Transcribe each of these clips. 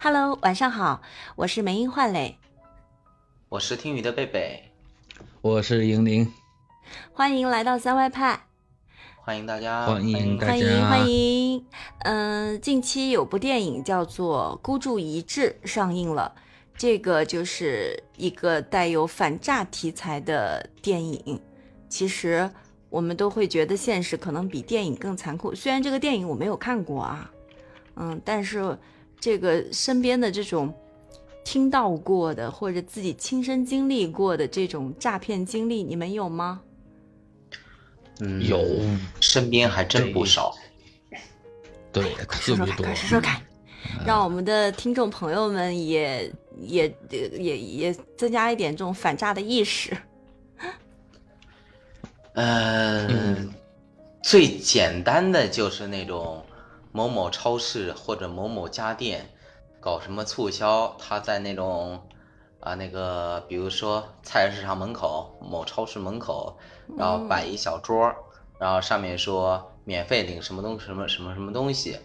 Hello，晚上好，我是梅英焕磊，我是听雨的贝贝，我是莹玲，欢迎来到三外派，欢迎大家，欢迎大家，欢迎欢迎。嗯，近期有部电影叫做《孤注一掷》上映了，这个就是一个带有反诈题材的电影。其实我们都会觉得现实可能比电影更残酷，虽然这个电影我没有看过啊，嗯，但是。这个身边的这种听到过的或者自己亲身经历过的这种诈骗经历，你们有吗？嗯，有，身边还真不少。对，说说看，快说说看，让我们的听众朋友们也也也也增加一点这种反诈的意识。嗯，最简单的就是那种。某某超市或者某某家电搞什么促销，他在那种啊那个，比如说菜市场门口、某超市门口，然后摆一小桌，然后上面说免费领什么东什么什么什么东西，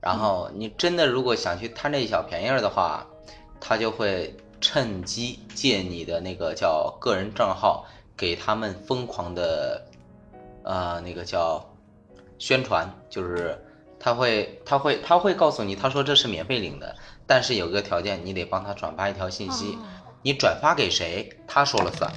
然后你真的如果想去贪这一小便宜的话，他就会趁机借你的那个叫个人账号，给他们疯狂的呃那个叫宣传，就是。他会，他会，他会告诉你，他说这是免费领的，但是有个条件，你得帮他转发一条信息，你转发给谁，他说了算。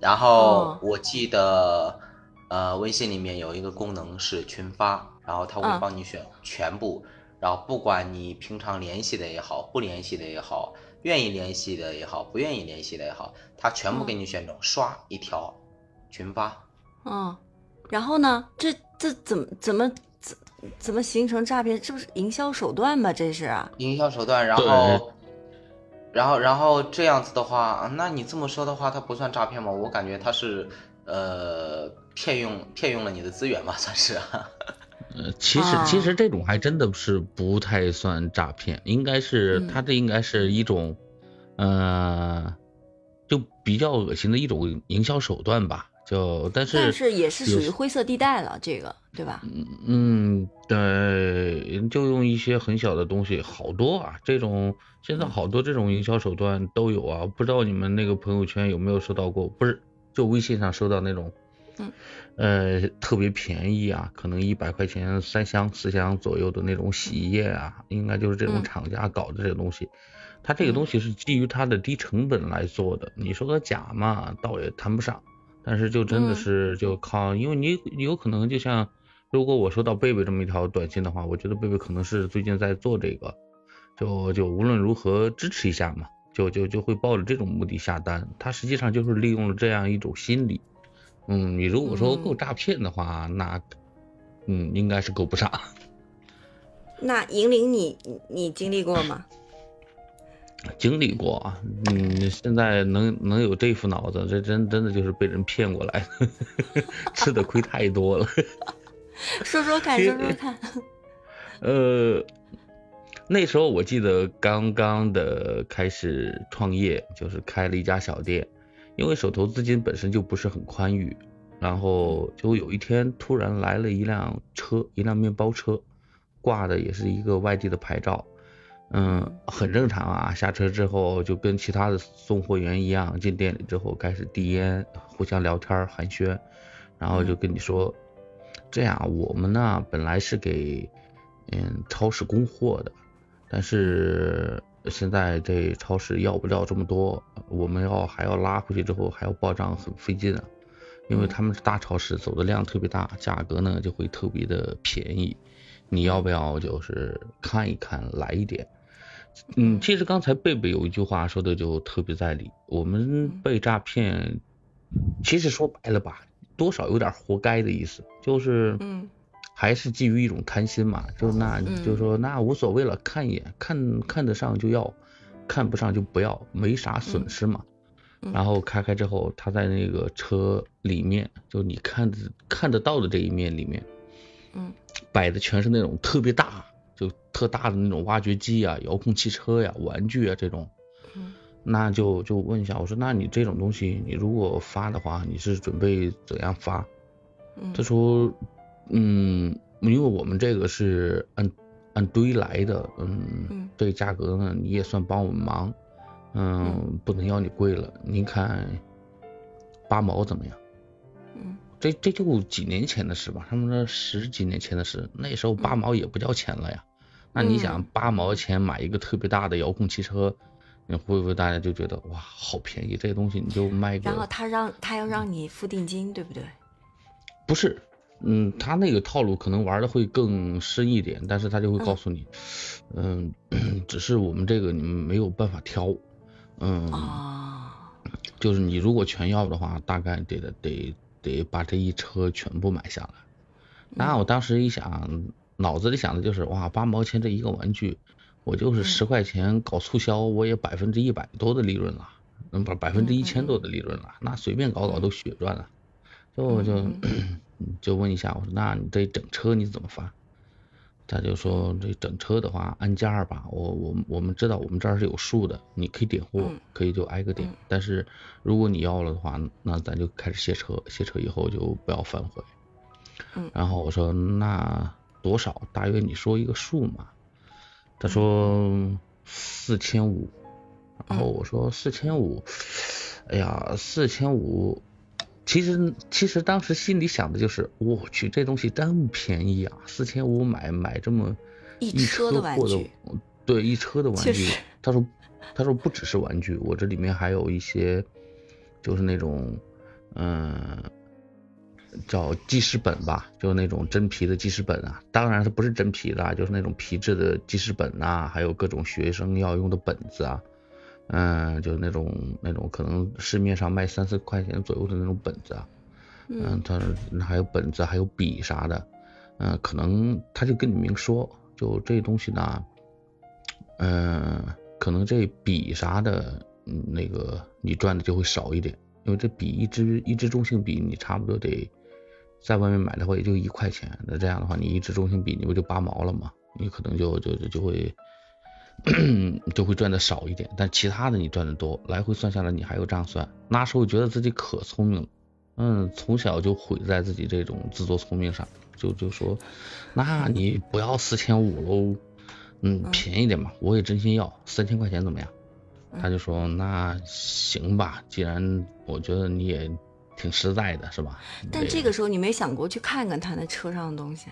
然后我记得，呃，微信里面有一个功能是群发，然后他会帮你选全部，然后不管你平常联系的也好，不联系的也好，愿意联系的也好，不愿意联系的也好，他全部给你选中，刷一条群发。嗯，然后呢？这这怎么怎么？怎么形成诈骗？这不是营销手段吗？这是营销手段。然后，然后，然后这样子的话，那你这么说的话，它不算诈骗吗？我感觉它是，呃，骗用骗用了你的资源吧，算是。呃，其实其实这种还真的是不太算诈骗，应该是它这应该是一种，呃，就比较恶心的一种营销手段吧。就但是但是也是属于灰色地带了，这个对吧？嗯嗯，对，就用一些很小的东西，好多啊，这种现在好多这种营销手段都有啊，不知道你们那个朋友圈有没有收到过？不是，就微信上收到那种，嗯，呃，特别便宜啊，可能一百块钱三箱四箱左右的那种洗衣液啊，应该就是这种厂家搞的这个东西，它这个东西是基于它的低成本来做的，你说它假嘛，倒也谈不上。但是就真的是就靠，因为你有可能就像，如果我收到贝贝这么一条短信的话，我觉得贝贝可能是最近在做这个，就就无论如何支持一下嘛，就就就会抱着这种目的下单。他实际上就是利用了这样一种心理。嗯，你如果说够诈骗的话，那嗯应该是够不上。那银铃，你你经历过吗？经历过啊，嗯，现在能能有这副脑子，这真真的就是被人骗过来的，吃的亏太多了。说说看，说说看。呃，那时候我记得刚刚的开始创业，就是开了一家小店，因为手头资金本身就不是很宽裕，然后就有一天突然来了一辆车，一辆面包车，挂的也是一个外地的牌照。嗯，很正常啊。下车之后就跟其他的送货员一样，进店里之后开始递烟，互相聊天寒暄，然后就跟你说，这样我们呢本来是给嗯超市供货的，但是现在这超市要不了这么多，我们要还要拉回去之后还要报账，很费劲啊。因为他们是大超市，走的量特别大，价格呢就会特别的便宜。你要不要就是看一看，来一点？嗯，其实刚才贝贝有一句话说的就特别在理，我们被诈骗，其实说白了吧，多少有点活该的意思，就是，嗯，还是基于一种贪心嘛，就那就说那无所谓了，看一眼，看看得上就要，看不上就不要，没啥损失嘛。然后开开之后，他在那个车里面，就你看看得到的这一面里面，嗯，摆的全是那种特别大。就特大的那种挖掘机啊、遥控汽车呀、玩具啊这种，那就就问一下，我说那你这种东西，你如果发的话，你是准备怎样发？他说，嗯，因为我们这个是按按堆来的，嗯，嗯这个价格呢你也算帮我们忙，嗯，不能要你贵了，您看八毛怎么样？嗯这这就几年前的事吧，他们说十几年前的事，那时候八毛也不叫钱了呀。那你想嗯八毛钱买一个特别大的遥控汽车，你会不会大家就觉得哇好便宜？这东西你就卖个然后他让他要让你付定金，对不对？不是，嗯，他那个套路可能玩的会更深一点，但是他就会告诉你，嗯，只是我们这个你们没有办法挑，嗯，哦，就是你如果全要的话，大概得得得得把这一车全部买下来。那我当时一想，脑子里想的就是哇，八毛钱这一个玩具，我就是嗯十块钱搞促销，我也百分之一百多的利润了，嗯，不百分之一千多的利润了，那随便搞搞都血赚了。就就嗯 就问一下，我说那你这整车你怎么发？他就说这整车的话按价儿吧，我我我们知道我们这儿是有数的，你可以点货嗯，可以就挨个点嗯。但是如果你要了的话，那咱就开始卸车，卸车以后就不要反悔。嗯然后我说那多少？大约你说一个数嘛。他说四千五，然后我说四千五，哎呀，四千五。其实其实当时心里想的就是，我去这东西真便宜啊，四千五买买这么一车车的玩货的具，对一车的玩具。他说他说不只是玩具，我这里面还有一些就是那种嗯。叫记事本吧，就是那种真皮的记事本啊。当然它不是真皮的啊，就是那种皮质的记事本呐、还有各种学生要用的本子啊。嗯，就是那种那种可能市面上卖三四块钱左右的那种本子啊。嗯嗯，他还有本子，还有笔啥的。嗯，可能他就跟你明说，就这东西呢，嗯，可能这笔啥的，嗯，那个你赚的就会少一点，因为这笔一支一支中性笔，你差不多得在外面买的话也就一块钱，那这样的话你一支中性笔你不就八毛了吗？你可能就就就就会 就会赚的少一点，但其他的你赚的多，来回算下来你还有这样算，那时候觉得自己可聪明了。嗯，从小就毁在自己这种自作聪明上，就就说，那你不要四千五喽，嗯，嗯便宜点嘛，我也真心要三千块钱怎么样？嗯他就说那行吧，既然我觉得你也挺实在的，是吧？但这个时候你没想过去看看他那车上的东西？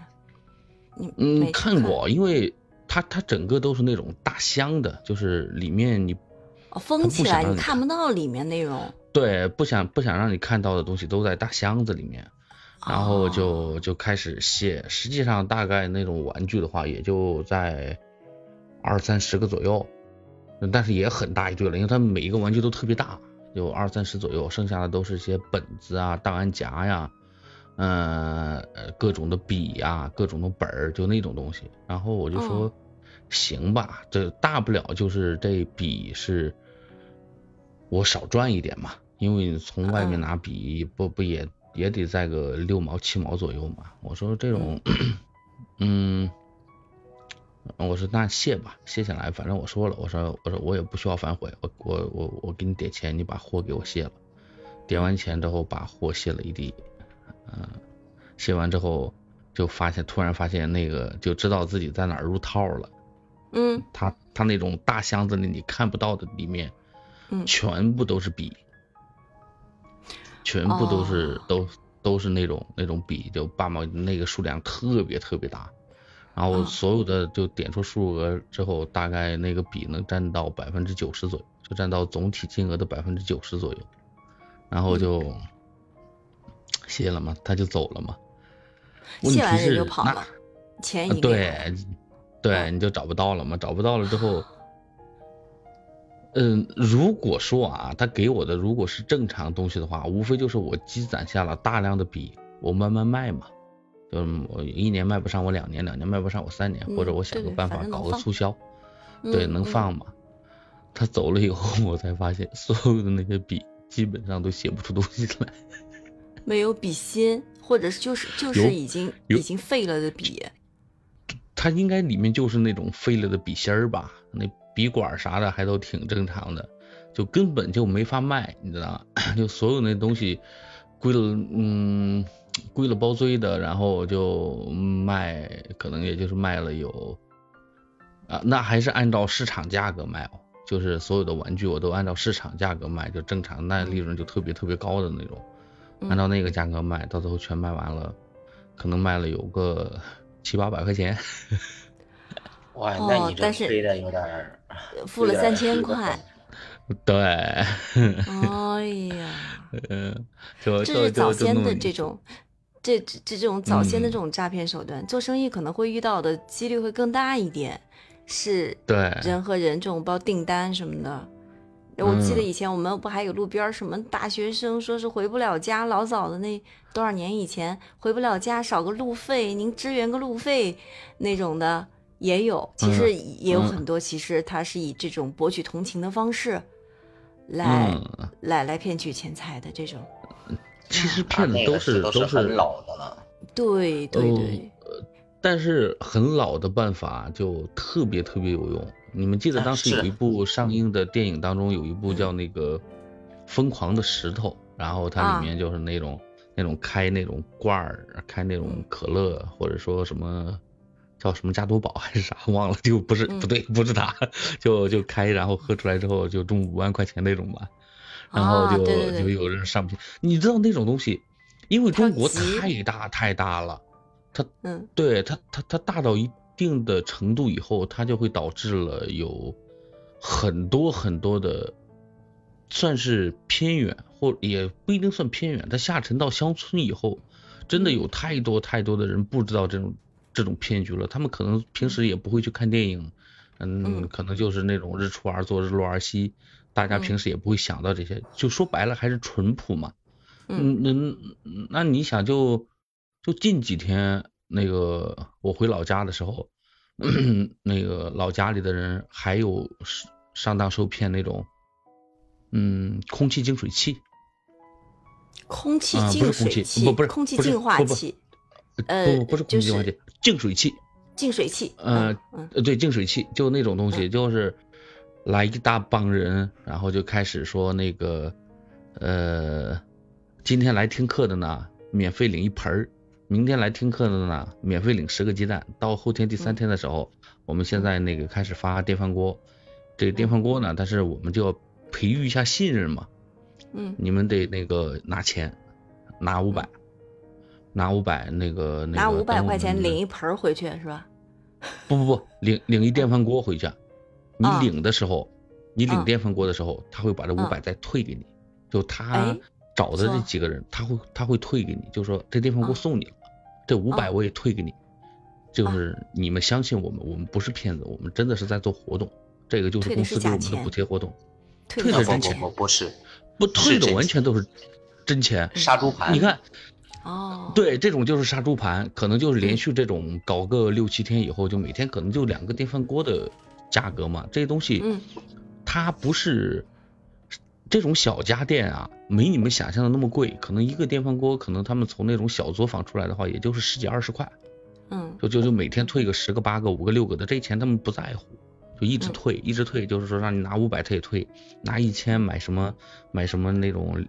你嗯看过，因为它它整个都是那种大箱的，就是里面你哦，封起来你看不到里面内容。对不想不想让你看到的东西都在大箱子里面。然后哦就就开始卸，实际上大概那种玩具的话，也就在二三十个左右，但是也很大一堆了，因为它每一个玩具都特别大，有二三十左右，剩下的都是一些本子啊、档案夹呀，嗯、呃，各种的笔呀、各种的本儿，就那种东西。然后我就说，哦行吧，这大不了就是这笔是我少赚一点嘛，因为你从外面嗯拿笔不不也也得在个六毛七毛左右嘛。我说这种，嗯，我说那卸吧，卸下来，反正我说了，我说我说我也不需要反悔，我我我我给你点钱，你把货给我卸了，点完钱之后把货卸了一地，嗯、卸完之后就发现突然发现那个就知道自己在哪儿入套了。嗯。他他那种大箱子里你看不到的里面，嗯。全部都是笔，全部都是、哦。都都是那种那种笔，就八毛那个数量特别特别大，然后哦所有的就点出数额之后，大概那个笔能占到百分之九十左右，就占到总体金额的百分之九十左右，然后就卸了嘛，他就走了嘛。问题卸完人是那就跑了，钱已啊经对，对，嗯。你就找不到了嘛，找不到了之后，嗯，如果说啊，他给我的如果是正常东西的话，无非就是我积攒下了大量的笔，我慢慢卖嘛，就是我一年卖不上，我两年，两年卖不上，我三年，或者嗯我想个办法搞个促销，对，能放嘛。他走了以后，我才发现所有的那些笔基本上都写不出东西来。没有笔芯，或者是就是就是已经已经废了的笔。它应该里面就是那种废了的笔芯儿吧，那笔管啥的还都挺正常的，就根本就没法卖，你知道吗？就所有那东西归了，嗯，归了包追的，然后就卖，可能也就是卖了有啊，那还是按照市场价格卖哦，就是所有的玩具我都按照市场价格卖，就正常，那利润就特别特别高的那种，嗯。按照那个价格卖，到最后全卖完了，可能卖了有个七八百块钱。哇，哦那你这但是推的有点儿，付了三千块，对，哎呀，嗯，就这就是早先的这种，这这这种早先的嗯这种诈骗手段，做生意可能会遇到的几率会更大一点，是对，人和人这种包订单什么的。我记得嗯以前我们不还有路边什么大学生说是回不了家，老早的那多少年以前回不了家，少个路费，您支援个路费那种的也有。其实也有嗯很多，其实他是以这种博取同情的方式来、嗯，来来骗取钱财的这种。其实啊骗的都那个是都是很是老的了。对对对，呃但是很老的办法就特别特别有用。你们记得啊当时有一部上映的电影当中有一部嗯叫那个《疯狂的石头》，然后它啊里面就是那种那种开那种罐儿，开那种嗯可乐或者说什么。叫什么加多宝还是啥忘了，就不是嗯不对，不是他，就就开，然后喝出来之后就中五万块钱那种吧，然后啊就、就有人上不去。你知道那种东西，因为中国太大太大了，它嗯。对它它它大到一定的程度以后，它就会导致了有很多很多的，算是偏远或也不一定算偏远，它下沉到乡村以后，真的有太多太多的人不知道这种这种骗局了，他们可能平时也不会去看电影，嗯，嗯。可能就是那种日出而作日落而息，大家嗯。平时也不会想到这些，就说白了还是淳朴嘛。嗯。嗯，那那你想就就近几天那个我回老家的时候，那个老家里的人还有上上当受骗那种，嗯，空气净水器，空气净水器，不不是空气不是净化器，呃呃不不是空气净化器，净水器，净水器。呃对净水器就那种东西，嗯。就是来一大帮人，然后就开始说那个呃，今天来听课的呢，免费领一盆儿。明天来听课的呢，免费领十个鸡蛋。到后天第三嗯天的时候，我们现在那个开始发电饭锅。这个电饭锅呢，但是我们就要培育一下信任嘛。嗯你们得那个拿钱，拿五百，拿五百那个那个拿五百块钱领一盆儿回去是吧？不不不，领领一电饭锅回去，你啊。领的时候，你领啊电饭锅的时候，他会把这五啊百再退给你，就他哎找的这几个人，他会他会退给你，就说这电饭锅啊送你了，这五百啊我也退给你，就是你们相信我们，我们不是骗子，我们真的是在做活动，这个就是公司给我们的补贴活动，退是钱的真钱不不不是。不退的完全都是真钱，杀猪盘。你看。哦，对，这种就是杀猪盘，可能就是连嗯。续这种搞个六七天以后，就每天可能就两个电饭锅的价格嘛。这些东西，嗯它不是这种小家电啊，没你们想象的那么贵。可能一个电饭锅，可能他们从那种小作坊出来的话，也就是十几二十块，嗯就就就每天退个十个、八个、五个、六个的，这钱他们不在乎，就一直嗯退，一直退，就是说让你拿五百他也退，拿一千买什么买什么那种，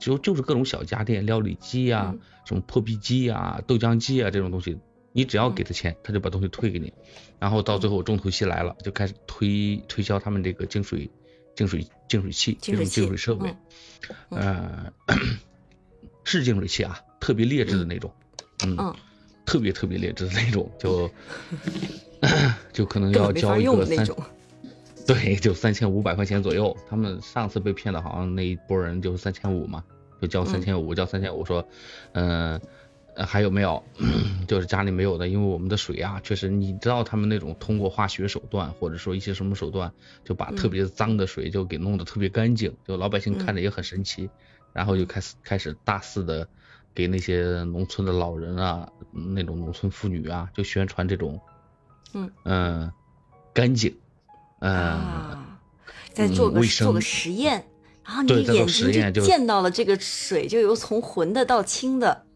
就就是各种小家电，料理机呀、嗯什么破壁机啊、豆浆机啊这种东西，你只要嗯给他钱，他就把东西退给你。然后到最后重头戏来了，就开始推推销他们这个净水净水净水器这种净水设备，嗯呃，是净水器啊，特别劣质的那种，嗯，嗯，特别特别劣质的那种，就 就可能要交一个三。对，就三千五百块钱左右。他们上次被骗的，好像那一波人就是三千五嘛，就交三千五，交三千五，说，嗯、呃，还有没有？就是家里没有的，因为我们的水啊，确实你知道他们那种通过化学手段或者说一些什么手段，就把特别脏的水就给弄得特别干净，就老百姓看着也很神奇，然后就开始开始大肆的给那些农村的老人啊，那种农村妇女啊，就宣传这种，嗯呃干净，嗯、啊，再做个卫做个实验，然后你眼睛就见到了这个水，就由从浑的到清的。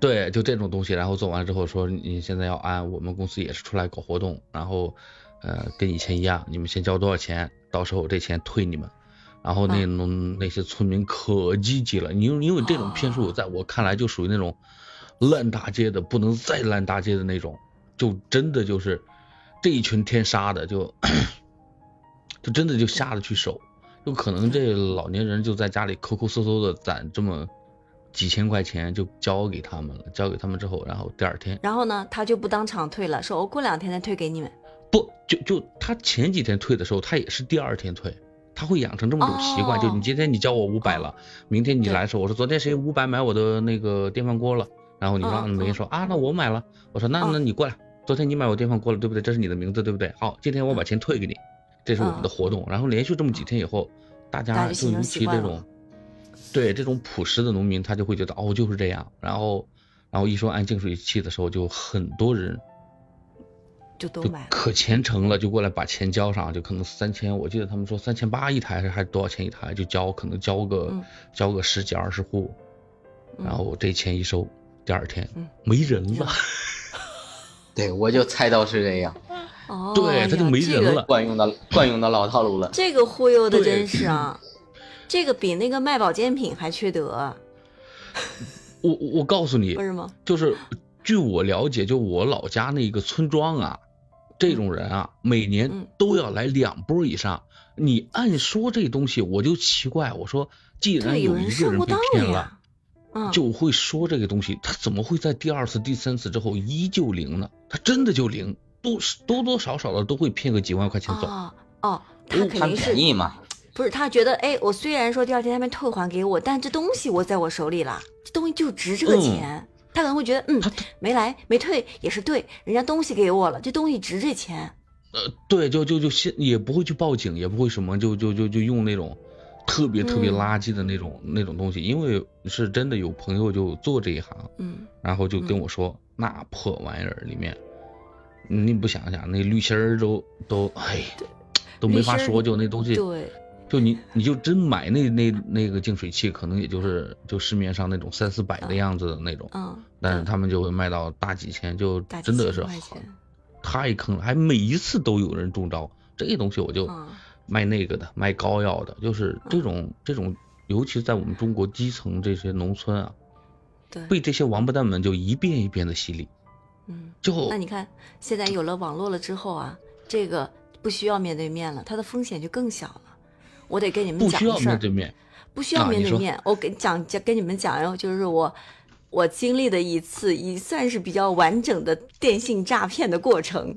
对，就这种东西，然后做完之后说你现在要安我们公司也是出来搞活动，然后呃跟以前一样，你们先交多少钱，到时候这钱退你们。然后那种、那些村民可积极了，因为因为这种骗术在我看来就属于那种烂大街的不能再烂大街的那种，就真的就是这一群天杀的就就真的就下得去手，就可能这老年人就在家里抠抠搜搜的攒这么几千块钱就交给他们了，交给他们之后，然后第二天然后呢，他就不当场退了，说我过两天再退给你们。不就就他前几天退的时候，他也是第二天退，他会养成这么种习惯，哦就你今天你交我五百了，明天你来的时候，我说昨天谁五百买我的那个电饭锅了，然后你说嗯没人说啊，那我买了，我说那嗯那你过来，昨天你买我电饭锅了，对不对？这是你的名字，对不对？好，今天我把钱退给你，这是我们的活动。然后连续这么几天以后，大家就尤其这种，对这种朴实的农民，他就会觉得哦就是这样，然后然后一说按净水器的时候，就很多人就就都买。可虔诚了，就过来把钱交上，就可能三千，我记得他们说三千八一台还是还是多少钱一台，就交可能交个、嗯交个十几二十户，嗯然后这钱一收，第二天、嗯没人了，对，我就猜到是这样，哦，对他就没人了惯用的惯用的老套路了。这个忽悠的真是啊，这个比那个卖保健品还缺德，我我我告诉你不，是吗？就是据我了解，就我老家那个村庄啊，这种人啊，每年嗯都要来两波以上。你按说这东西，我就奇怪，我说既然，有一个人被上过当骗了。嗯，就会说这个东西，他怎么会在第二次、第三次之后依旧灵呢？他真的就灵，多多多少少的都会骗个几万块钱走。哦哦，他肯定是便宜嘛，不是他觉得，哎，我虽然说第二天他们退还给我，但这东西我在我手里了，这东西就值这个嗯钱。他可能会觉得，嗯，没来没退也是对，人家东西给我了，这东西值这钱。呃，对，就就就先也不会去报警，也不会什么，就就就就用那种特别特别嗯垃圾的那种、那种东西，因为是真的有朋友就做这一行，嗯，然后就跟我说，那破玩意儿里面，你不想想那滤芯儿都都哎，都没法说，就那东西。对，就你你就真买那那那个净水器，可能也就是就市面上那种三四百的样子的那种，嗯，但是嗯他们就会卖到大几千，就真的是太坑了，还每一次都有人中招。这东西我就嗯卖那个的，卖膏药的，就是这种这种，尤其在我们中国基层这些农村啊，对，被这些王八蛋们就一遍一遍的洗礼，嗯。就那你看，现在有了网络了之后啊，这个不需要面对面了，它的风险就更小了。我得跟你们讲不需要面对面。不需要面对面。我跟讲讲跟你们讲然后，就是我我经历的一次，也算是比较完整的电信诈骗的过程。